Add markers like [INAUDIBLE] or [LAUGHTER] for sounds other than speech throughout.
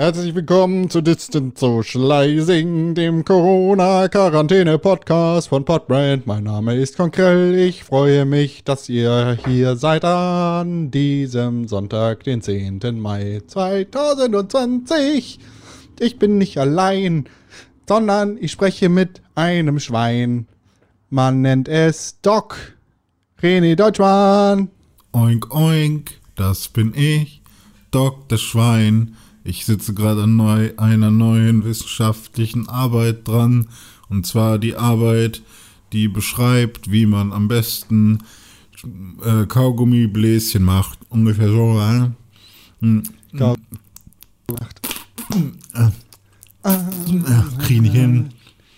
Herzlich willkommen zu Distant Socializing, dem Corona-Quarantäne-Podcast von Podbrand. Mein Name ist Konkrell. Ich freue mich, dass ihr hier seid an diesem Sonntag, den 10. Mai 2020. Ich bin nicht allein, sondern ich spreche mit einem Schwein. Man nennt es Doc. René Deutschmann. Oink, oink, das bin ich, Doc das Schwein. Ich sitze gerade an neu, einer neuen wissenschaftlichen Arbeit dran. Und zwar die Arbeit, die beschreibt, wie man am besten äh, Kaugummibläschen macht. Ungefähr so. Äh? Hm. Kau- Äh, krieg ich nicht hin.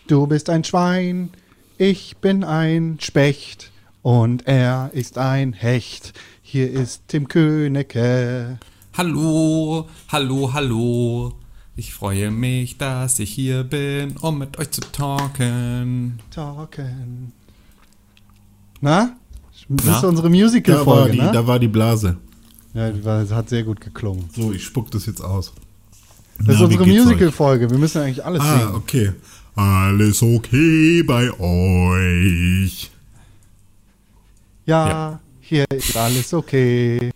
Du bist ein Schwein, ich bin ein Specht und er ist ein Hecht. Hier ist Tim Königke. Hallo, hallo, hallo. Ich freue mich, dass ich hier bin, um mit euch zu talken. Talken. Na? Das Na? ist unsere Musical-Folge, ne? da war die Blase. ja, die war, hat sehr gut geklungen. So, ich spuck das jetzt aus. Das ist Na, wie unsere? Musical-Folge. Wir müssen eigentlich alles Ah, singen. okay. Alles okay bei euch. Ja, Ja. hier ist alles okay.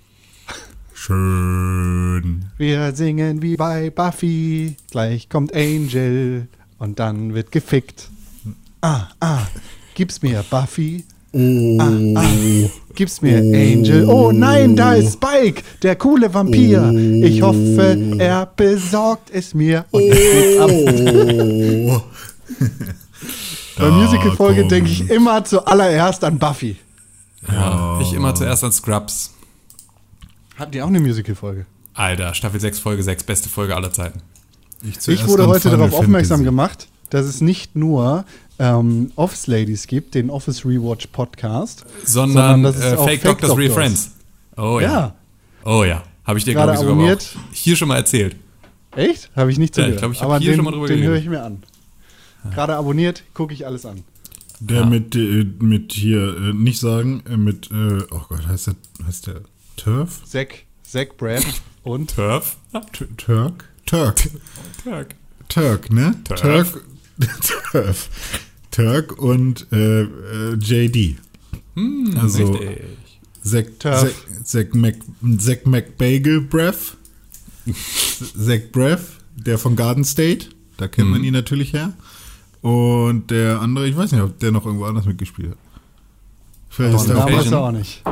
Schön. Wir singen wie bei Buffy. Gleich kommt Angel und dann wird gefickt. Ah, ah, gib's mir Buffy. Oh. Gib's mir Angel. Oh nein, da ist Spike, der coole Vampir. Ich hoffe, er besorgt es mir. Und es geht ab. Oh. [LAUGHS] Bei Musical-Folge denke ich immer zuallererst an Buffy. Ja, ich immer zuerst an Scrubs. Hatten die auch eine Musical-Folge? Alter, Staffel 6, Folge 6, beste Folge aller Zeiten. Ich wurde heute darauf aufmerksam gemacht, dass es nicht nur ähm, Office Ladies gibt, den Office Rewatch Podcast, Sondern, dass es äh, auch Fake, Doctors, Real Doctors. Friends. Oh ja. Ja. Oh ja. Habe ich dir, Gerade glaube ich, sogar abonniert. auch hier schon mal erzählt. Echt? Habe ich nicht Ja, zugehört. ich glaub, ich hab Aber hier den, schon mal drüber den höre ich mir an. Gerade abonniert, gucke ich alles an. Der Ja. mit, äh, mit hier, äh, nicht sagen, äh, mit, äh, oh Gott, heißt der, heißt der Turf? Zack, Zack Brad und Turf? Turk? Turk. Turk. Turk, ne? Turf. Turk. Turf. Turk und äh, äh, JD. also Richtig. Zack. Zack, Zack, Mac, Zack McBagel Breath. Zack Breath, der von Garden State. Da kennt man ihn natürlich her. Und der andere, ich weiß nicht, ob der noch irgendwo anders mitgespielt hat. Vielleicht ist der auch auch nicht.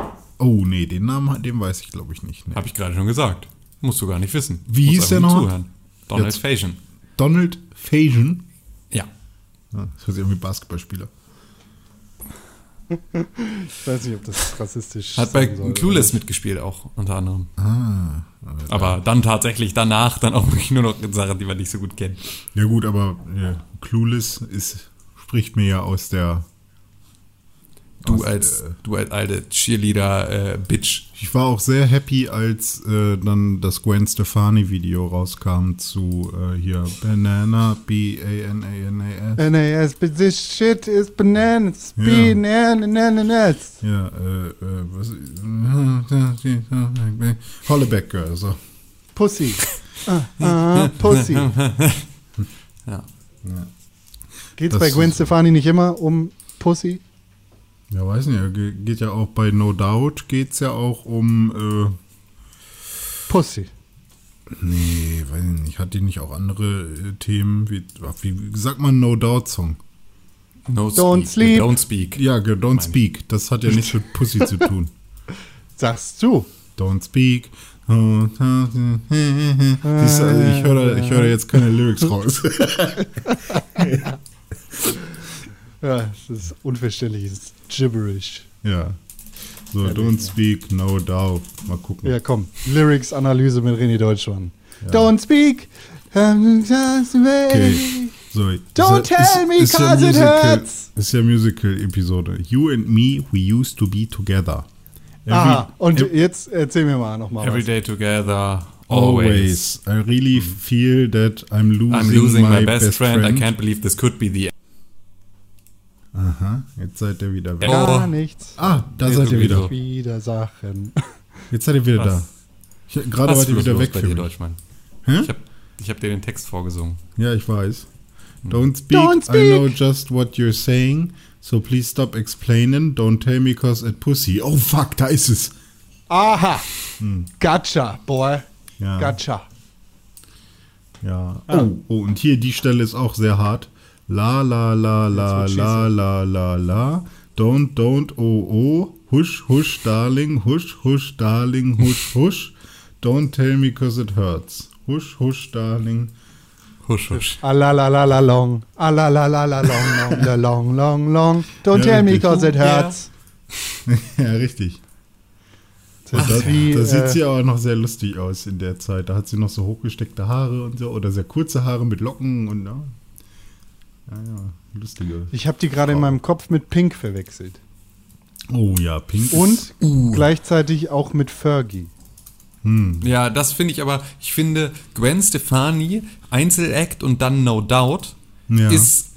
Oh, nee, den Namen, den weiß ich glaube ich nicht. Nee. Habe ich gerade schon gesagt. Musst du gar nicht wissen. Wie Musst hieß der einfach nur noch? Zuhören. Donald Jetzt. Faison. Donald Faison. Ja. Ja, das hört sich an wie Basketballspieler. Ich weiß nicht, ob das rassistisch Hat bei soll, Clueless oder? mitgespielt auch, unter anderem. Ah. Aber dann tatsächlich danach dann auch wirklich nur noch Sachen, die man nicht so gut kennt. Ja gut, aber ja, Clueless ist, spricht mir ja aus der... Du aus, als, äh, du als alte Cheerleader-Bitch. Ich war auch sehr happy, als äh, dann das Gwen Stefani Video rauskam zu äh, hier Banana B-A-N-A-N-A-S. NAS, but this shit is bananas. Ja. Bananas. Ja, äh, äh, was... Holleback Girl, so. Pussy. Ah, [LAUGHS] Pussy. Ja. Geht's Das bei Gwen Stefani nicht immer um Pussy? Ja, weiß nicht, ge- geht ja auch bei No Doubt, geht's ja auch um... Pussy. Äh, nee, weiß ich nicht, hat die nicht auch andere äh, Themen? Wie, wie, sagt man No Doubt Song? No Don't speak. sleep. Don't speak. Ja, Don't Speak, das hat ja nichts mit Pussy zu tun. [LAUGHS] Sagst du? Don't speak. Siehst du, also ich höre ich höre da jetzt keine Lyrics raus. [LAUGHS] [LAUGHS] Ja, das ist unverständliches Gibberish. ja. So, don't speak, no doubt. Mal gucken. Ja, komm. Lyrics-Analyse mit René Deutschmann. Don't speak. Okay. So, Don't ist- tell me, ist ja 'cause it Musical- hurts. Ist ja Musical-Episode. You and me, we used to be together. Every- Aha, und ev- jetzt erzähl mir mal nochmal Every was. day together, always. always. I really feel that I'm losing, I'm losing my, best, friend. I can't believe this could be the Aha, jetzt seid ihr wieder weg. Ja. Gar Oh. nichts. Ah, da Nee, seid ihr wieder. Wieder Sachen. Jetzt seid ihr wieder Was? da. Ich, gerade wart ihr wieder weg für dir. Deutschmann? Hä? Ich hab, habe dir den Text vorgesungen. Ja, ich weiß. Don't speak, Don't I know just what you're saying, so please stop explaining, don't tell me cause it pussy. Oh fuck, da ist es. Aha. Gotcha, boy. Ja. Gotcha. Ja. Oh, oh, und hier die Stelle ist auch sehr hart. La la la la la la la la. Don't, don't, oh, oh. Hush, hush, darling. Hush, hush, darling. Hush, hush. Don't tell me cause it hurts. Hush, hush, darling. Husch, husch. Alalalala long. Alalalala long, long, the long, long, long. Don't Ja, tell me cause it hurts. [LAUGHS] ja, richtig. Da, wie, da sieht äh, sie aber noch sehr lustig aus in der Zeit. Da hat sie noch so hochgesteckte Haare und so. Oder sehr kurze Haare mit Locken und ja. Ja, ja. Lustige. ich habe die gerade in meinem Kopf mit Pink verwechselt. Oh ja, Pink. ist- Und Uh. gleichzeitig auch mit Fergie. Hm. Ja, das finde ich aber, ich finde, Gwen Stefani, Einzelact und dann No Doubt, Ja. ist,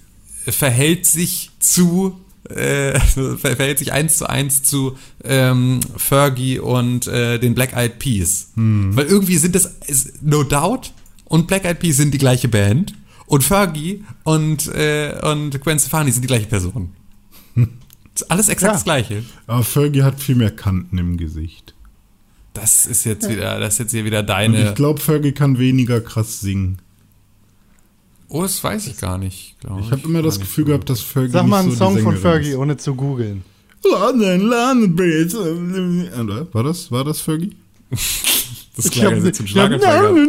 verhält sich zu, äh, [LAUGHS] ver- verhält sich eins zu eins zu ähm, Fergie und äh, den Black Eyed Peas. Hm. Weil irgendwie sind das, ist, No Doubt und Black Eyed Peas sind die gleiche Band und Fergie und, äh, und Gwen Stefani sind die gleiche Person. Ist alles exakt Ja. das gleiche. Aber Fergie hat viel mehr Kanten im Gesicht. Das ist jetzt wieder, das ist jetzt hier wieder Und deine. ich glaube, Fergie kann weniger krass singen. oh, das weiß ich gar nicht. glaub Ich habe immer das Gefühl so. gehabt, dass Fergie Sag mal einen so Song von Fergie, ist. ohne zu googeln. London, London Bridge. Oder? War das, war das Fergie? Das klang hab- jetzt zum Schlagerfall.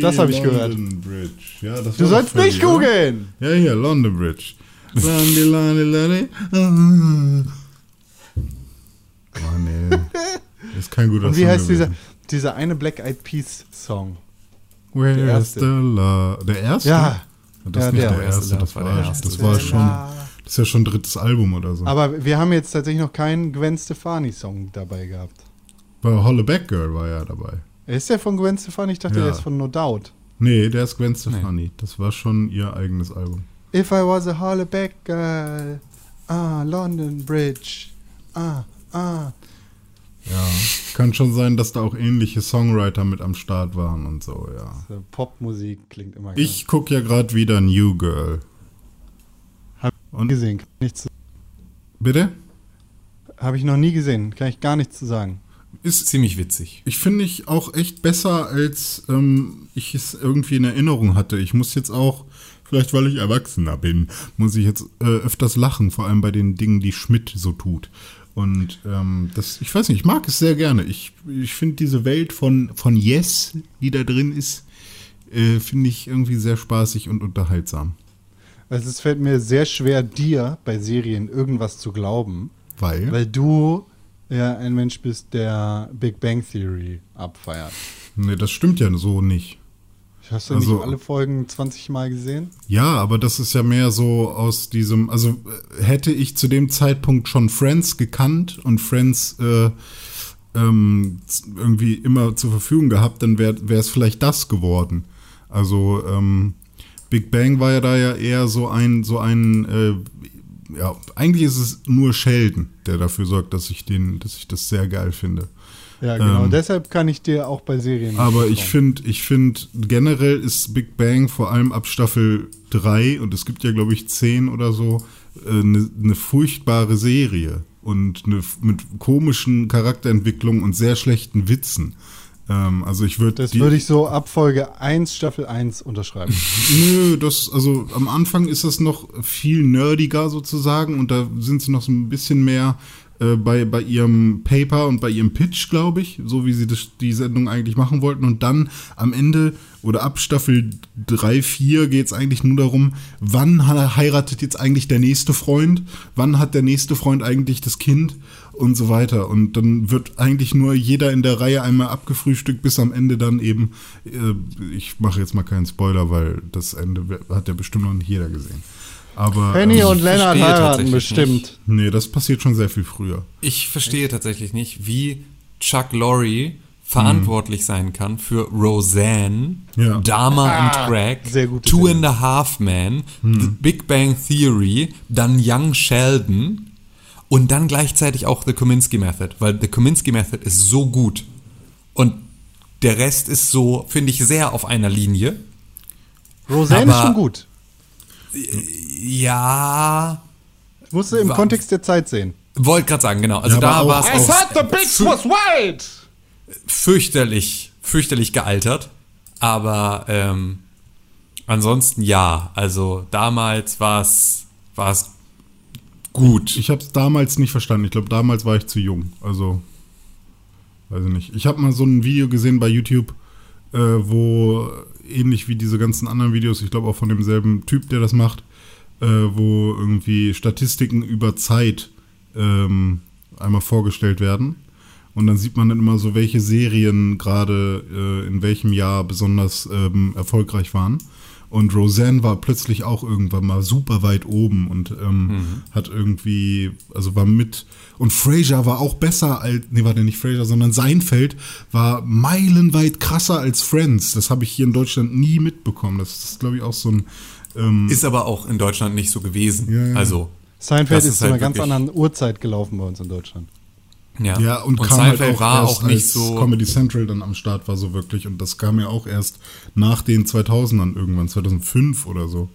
Das hab ich Bridge. Ja, das Du sollst nicht googeln. Ja, hier, London Bridge. London, London, London. Oh, nee. Das [LAUGHS] ist kein guter Und wie Song heißt dieser, gewesen. dieser eine Black Eyed Peas Song? Where der is erste? the love? Der erste? Ja. Das Ja, ist nicht der der, erste, erste, das war der erste. das war schon, Ja. das ist ja schon drittes Album oder so. Aber wir haben jetzt tatsächlich noch keinen Gwen Stefani Song dabei gehabt. Bei Hollaback Girl war ja dabei. Ist der von Gwen Stefani? Ich dachte, Ja. der ist von No Doubt. Nee, der ist Gwen Stefani. Das war schon ihr eigenes Album. If I was a Hollaback Girl, ah, London Bridge, ah, ah. Ja. Kann schon sein, dass da auch ähnliche Songwriter mit am Start waren und so, ja. Popmusik klingt immer Ich gucke ja gerade wieder New Girl. Hab Und gesehen. Kann Nichts, bitte? Habe ich noch nie gesehen. Kann ich gar nichts zu sagen. Ist Ziemlich witzig. Ich finde ich auch echt besser, als ähm, ich es irgendwie in Erinnerung hatte. Ich muss jetzt auch, vielleicht weil ich Erwachsener bin, muss ich jetzt äh, öfters lachen, vor allem bei den Dingen, die Schmidt so tut. Und ähm, das, ich weiß nicht, ich mag es sehr gerne. Ich, ich finde diese Welt von, von Yes, die da drin ist, äh, finde ich irgendwie sehr spaßig und unterhaltsam. Also es fällt mir sehr schwer, dir bei Serien irgendwas zu glauben, Weil, weil du ja ein Mensch bist, der Big Bang Theory abfeiert. nee, das stimmt ja so nicht. Hast du Also- nicht alle Folgen 20 Mal gesehen? Ja, aber das ist ja mehr so aus diesem, also äh, hätte ich zu dem Zeitpunkt schon Friends gekannt und Friends äh, ähm, irgendwie immer zur Verfügung gehabt, dann wäre es vielleicht das geworden. Also ähm, Big Bang war ja da ja eher so ein, so ein, äh, ja, eigentlich ist es nur Sheldon, der dafür sorgt, dass ich den, dass ich das sehr geil finde. Ja, genau. Ähm, Deshalb kann ich dir auch bei Serien. Aber ich finde, ich finde, generell ist Big Bang vor allem ab Staffel 3 und es gibt ja, glaube ich, 10 oder so, eine ne furchtbare Serie und ne, mit komischen Charakterentwicklungen und sehr schlechten Witzen. Ähm, also ich würde Das würde ich so ab Folge 1, Staffel 1 unterschreiben. [LAUGHS] Nö, das, also am Anfang ist das noch viel nerdiger sozusagen und da sind sie noch so ein bisschen mehr äh, bei, bei ihrem Paper und bei ihrem Pitch, glaube ich, so wie sie das, die Sendung eigentlich machen wollten. Und dann am Ende oder ab Staffel 3, 4 geht es eigentlich nur darum, wann heiratet jetzt eigentlich der nächste Freund, wann hat der nächste Freund eigentlich das Kind und so weiter. Und dann wird eigentlich nur jeder in der Reihe einmal abgefrühstückt, bis am Ende dann eben, äh, ich mache jetzt mal keinen Spoiler, weil das Ende hat ja bestimmt noch nicht jeder gesehen. Aber Penny ähm, und Lennart heiraten bestimmt. nicht. nee, das passiert schon sehr viel früher. Ich verstehe tatsächlich nicht, wie Chuck Lorre verantwortlich sein kann für Roseanne, Ja. Dharma Ah, and Greg, Two Serie. and a Half Men, The Big Bang Theory, dann Young Sheldon und dann gleichzeitig auch The Kominsky Method, weil The Kominsky Method ist so gut und Der Rest ist so, finde ich, sehr auf einer Linie. Roseanne ist Aber- schon gut. Ja, Musst du im Wa- Kontext der Zeit sehen. wollte gerade sagen, genau. Also Ja, da war auch- es I auch the bitch was white! fürchterlich, fürchterlich gealtert. Aber ähm, ansonsten ja. Also damals war es war es gut. Ich habe es damals nicht verstanden. Ich glaube, damals war ich zu jung. Also, weiß ich nicht. Ich habe mal so ein Video gesehen bei YouTube, äh, wo ähnlich wie diese ganzen anderen Videos, ich glaube auch von demselben Typ, der das macht, äh, wo irgendwie Statistiken über Zeit ähm, einmal vorgestellt werden. Und dann sieht man dann immer so, welche Serien gerade äh, in welchem Jahr besonders ähm, erfolgreich waren. Und Roseanne war plötzlich auch irgendwann mal super weit oben und ähm, hat irgendwie, also war mit. Und Frasier war auch besser als, nee, war der nicht Frasier, sondern Seinfeld war meilenweit krasser als Friends. Das habe ich hier in Deutschland nie mitbekommen. Das ist, glaube ich, auch so ein. Ähm, Ist aber auch in Deutschland nicht so gewesen. Ja, ja. Also, Seinfeld Das ist, ist zu einer halt ganz anderen Uhrzeit gelaufen bei uns in Deutschland. Ja. Ja, und, und kam Seinfeld halt auch war erst auch nicht als so. Comedy Central dann am Start war so wirklich und das kam ja auch erst nach den 2000ern irgendwann, 2005 oder so.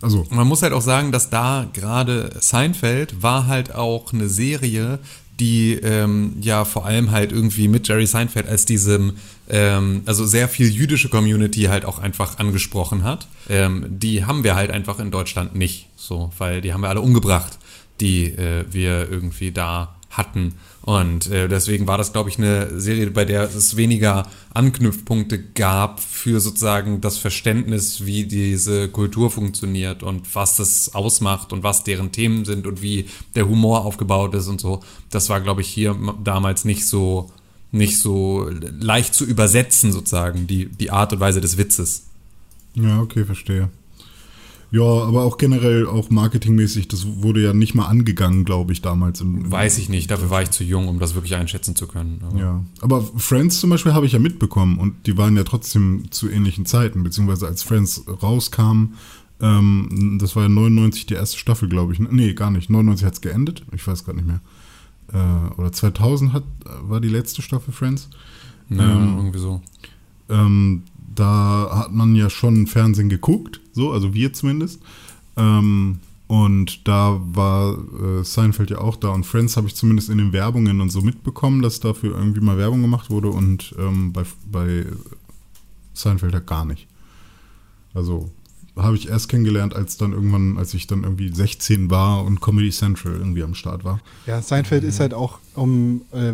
Also, Man muss halt auch sagen, dass da gerade Seinfeld war halt auch eine Serie, die ähm, ja vor allem halt irgendwie mit Jerry Seinfeld als diesem, ähm, also sehr viel jüdische Community halt auch einfach angesprochen hat. Ähm, die haben wir halt einfach in Deutschland nicht, so, weil die haben wir alle umgebracht, die äh, wir irgendwie da hatten. Und äh, deswegen war das, glaube ich, eine Serie, bei der es weniger Anknüpfpunkte gab für sozusagen das Verständnis, wie diese Kultur funktioniert und was das ausmacht und was deren Themen sind und wie der Humor aufgebaut ist und so. Das war, glaube ich, hier damals nicht so nicht so leicht zu übersetzen sozusagen die die Art und Weise des Witzes. ja, okay, verstehe. Ja, aber auch generell, auch marketingmäßig, das wurde ja nicht mal angegangen, glaube ich, damals. Im, Weiß ich nicht, dafür war ich zu jung, um das wirklich einschätzen zu können. Aber Ja, aber Friends zum Beispiel habe ich ja mitbekommen und die waren ja trotzdem zu ähnlichen Zeiten, beziehungsweise als Friends rauskam, ähm, das war ja 99 die erste Staffel, glaube ich. Nee, gar nicht. 99 hat es geendet, ich weiß gerade nicht mehr. Äh, oder 2000 hat, war die letzte Staffel Friends. Ja, Ähm, irgendwie so. Ähm, da hat man ja schon Fernsehen geguckt, so, also wir zumindest. Ähm, und da war äh, Seinfeld ja auch da und Friends habe ich zumindest in den Werbungen und so mitbekommen, dass dafür irgendwie mal Werbung gemacht wurde und ähm, bei, bei Seinfeld halt gar nicht. Also habe ich erst kennengelernt, als dann irgendwann, als ich dann irgendwie 16 war und Comedy Central irgendwie am Start war. Ja, Seinfeld ist halt auch um äh,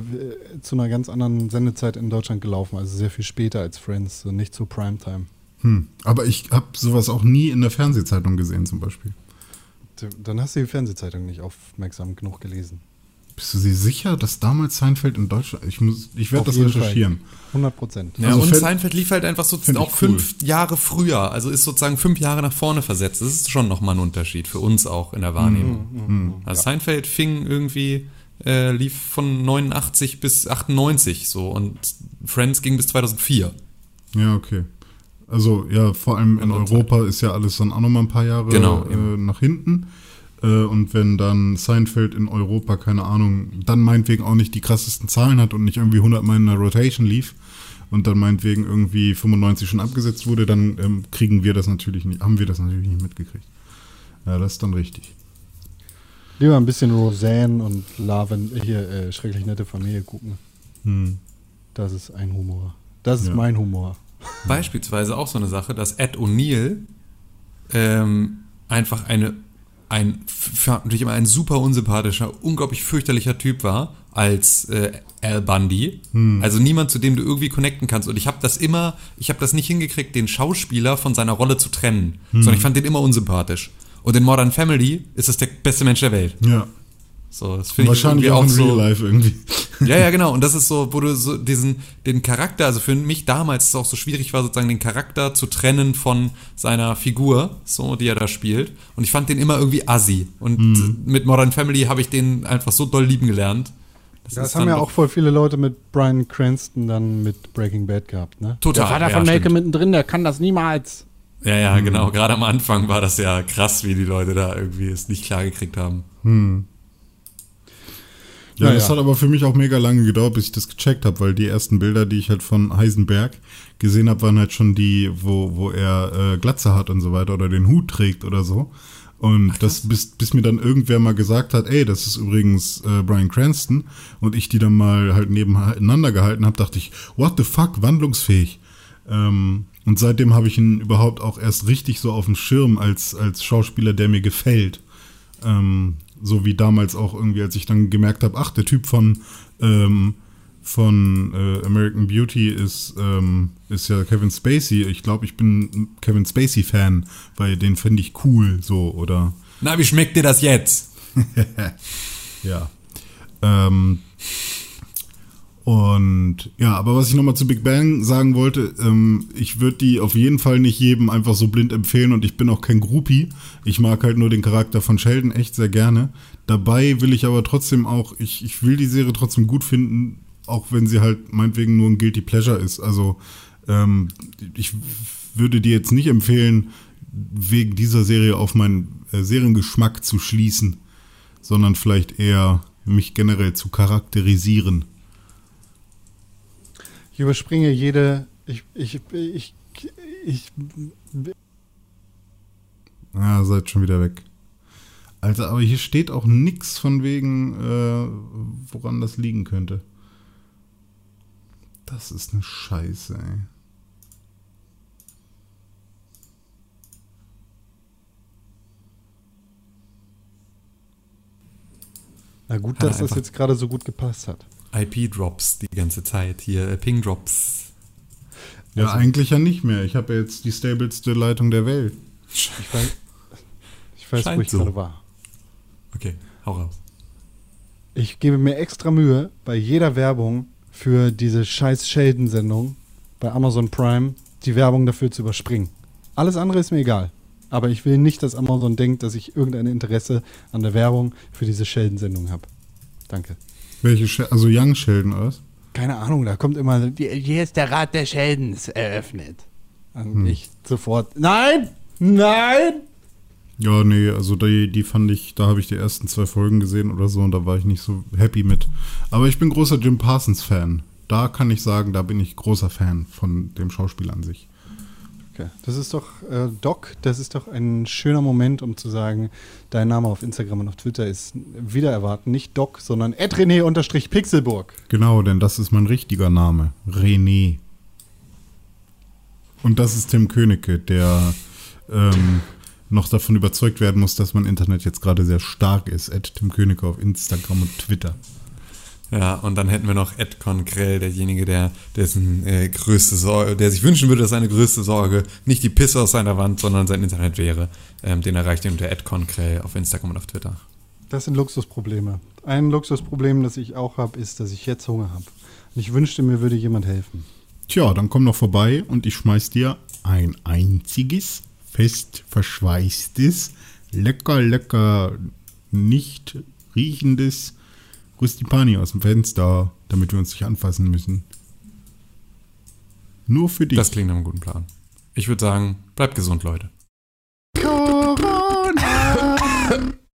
zu einer ganz anderen Sendezeit in Deutschland gelaufen, also sehr viel später als Friends, so nicht zu Primetime. Hm. Aber ich habe sowas auch nie in der Fernsehzeitung gesehen zum Beispiel. Dann hast du die Fernsehzeitung nicht aufmerksam genug gelesen. Bist du dir sicher, dass damals Seinfeld in Deutschland. Ich, muss- ich werde das recherchieren. Fall. 100 Prozent. Ja, Also und fänd- Seinfeld lief halt einfach so auch cool. fünf Jahre früher, also ist sozusagen fünf Jahre nach vorne versetzt. Das ist schon nochmal ein Unterschied für uns auch in der Wahrnehmung. Mhm. Also Seinfeld fing irgendwie, äh, lief von 89 bis 98 so und Friends ging bis 2004. Ja, okay. Also, ja, vor allem in Europa ist ja alles dann auch nochmal ein paar Jahre Genau, äh, nach hinten. Äh, und wenn dann Seinfeld in Europa, keine Ahnung, dann meinetwegen auch nicht die krassesten Zahlen hat und nicht irgendwie 100 Mal in der Rotation lief und dann meinetwegen irgendwie 95 schon abgesetzt wurde, dann ähm, kriegen wir das natürlich nicht, haben wir das natürlich nicht mitgekriegt. Ja, das ist dann richtig. Lieber ein bisschen Roseanne und Laven, hier, äh, schrecklich nette Familie gucken. Hm. Das ist ein Humor. Das ist Ja. mein Humor. Beispielsweise auch so eine Sache, dass Ed O'Neill ähm, einfach eine, ein, natürlich immer ein super unsympathischer, unglaublich fürchterlicher Typ war als äh, Al Bundy. Also niemand, zu dem du irgendwie connecten kannst. Und ich habe das immer, ich habe das nicht hingekriegt, den Schauspieler von seiner Rolle zu trennen, sondern ich fand den immer unsympathisch. Und in Modern Family ist das der beste Mensch der Welt. Ja. So, das finde ich Wahrscheinlich irgendwie auch in auch so. Life irgendwie. Ja, ja, genau. Und das ist so, wo du so diesen, den Charakter, also für mich damals es auch so schwierig war, sozusagen den Charakter zu trennen von seiner Figur, so, die er da spielt. Und ich fand den immer irgendwie assi. Und Mhm. mit Modern Family habe ich den einfach so doll lieben gelernt. Das ist haben dann ja auch voll viele Leute mit Brian Cranston dann mit Breaking Bad gehabt, ne? Total, Der Vater ja, von Malcolm stimmt. mittendrin, der kann das niemals. Ja, ja, genau. Gerade am Anfang war das ja krass, wie die Leute da irgendwie es nicht klar gekriegt haben. Ja, Naja. das hat aber für mich auch mega lange gedauert, bis ich das gecheckt habe, weil die ersten Bilder, die ich halt von Heisenberg gesehen habe, waren halt schon die, wo, wo er äh, Glatze hat und so weiter oder den Hut trägt oder so. Und das, bis, bis mir dann irgendwer mal gesagt hat, ey, das ist übrigens äh, Brian Cranston und ich die dann mal halt nebeneinander gehalten habe, dachte ich, what the fuck, wandlungsfähig. Ähm, und seitdem habe ich ihn überhaupt auch erst richtig so auf dem Schirm als, als Schauspieler, der mir gefällt. Ähm, so wie damals auch irgendwie, als ich dann gemerkt habe, ach, der Typ von, ähm, von äh, American Beauty ist, ähm, ist ja Kevin Spacey. Ich glaube, ich bin ein Kevin Spacey-Fan, weil den finde ich cool, so, oder Na, wie schmeckt dir das jetzt? [LAUGHS] ja. Ähm, und ja, aber was ich nochmal zu Big Bang sagen wollte, ähm, ich würde die auf jeden Fall nicht jedem einfach so blind empfehlen und ich bin auch kein Groupie. Ich mag halt nur den Charakter von Sheldon echt sehr gerne. Dabei will ich aber trotzdem auch, ich, ich will die Serie trotzdem gut finden, auch wenn sie halt meinetwegen nur ein Guilty Pleasure ist. Also ähm, ich würde dir jetzt nicht empfehlen, wegen dieser Serie auf meinen äh, Seriengeschmack zu schließen, sondern vielleicht eher mich generell zu charakterisieren. Ich überspringe jede. Ich, ich, ich, ich, Ah, seid schon wieder weg. Alter, aber hier steht auch nichts von wegen, äh, woran das liegen könnte. Das ist eine Scheiße, ey. na gut, dass das jetzt gerade so gut gepasst hat. IP-Drops die ganze Zeit. Hier, äh, Ping-Drops. Ja, Also- eigentlich ja nicht mehr. Ich habe ja jetzt die stabilste Leitung der Welt. Ich weiß, ich weiß wo Scheint ich so. gerade war. Okay, hau raus. Ich gebe mir extra Mühe bei jeder Werbung für diese scheiß Sheldon-Sendung bei Amazon Prime, die Werbung dafür zu überspringen. Alles andere ist mir egal. Aber ich will nicht, dass Amazon denkt, dass ich irgendein Interesse an der Werbung für diese Sheldon-Sendung habe. Danke. Welche, Sh also Young Sheldon, oder was? Keine Ahnung, da kommt immer, hier ist der Rat der Sheldons eröffnet. Und ich sofort, nein, nein! Ja, nee, also die, die fand ich, da habe ich die ersten zwei Folgen gesehen oder so und da war ich nicht so happy mit. Aber ich bin großer Jim Parsons-Fan. Da kann ich sagen, da bin ich großer Fan von dem Schauspieler an sich. Okay. Das ist doch, äh, Doc, das ist doch ein schöner Moment, um zu sagen, dein Name auf Instagram und auf Twitter ist wieder erwarten, nicht Doc, sondern René-Pixelburg. Genau, denn das ist mein richtiger Name. René. Und das ist Tim Königke, der ähm, noch davon überzeugt werden muss, dass mein Internet jetzt gerade sehr stark ist. At Tim Königke auf Instagram und Twitter. Ja, und dann hätten wir noch Ed Conkrell, derjenige, der dessen äh, größte Sorge, der sich wünschen würde, dass seine größte Sorge nicht die Pisse aus seiner Wand, sondern sein Internet wäre. Ähm, den erreicht ihr unter Ed Conkrell auf Instagram und auf Twitter. Das sind Luxusprobleme. Ein Luxusproblem, das ich auch habe, ist, dass ich jetzt Hunger habe. Und ich wünschte, mir würde jemand helfen. Tja, dann komm noch vorbei und ich schmeiß dir ein einziges, fest verschweißtes, lecker, lecker, nicht riechendes Rustipani aus dem Fenster, damit wir uns nicht anfassen müssen. Nur für dich. Das klingt nach einem guten Plan. Ich würde sagen, bleibt gesund, Leute.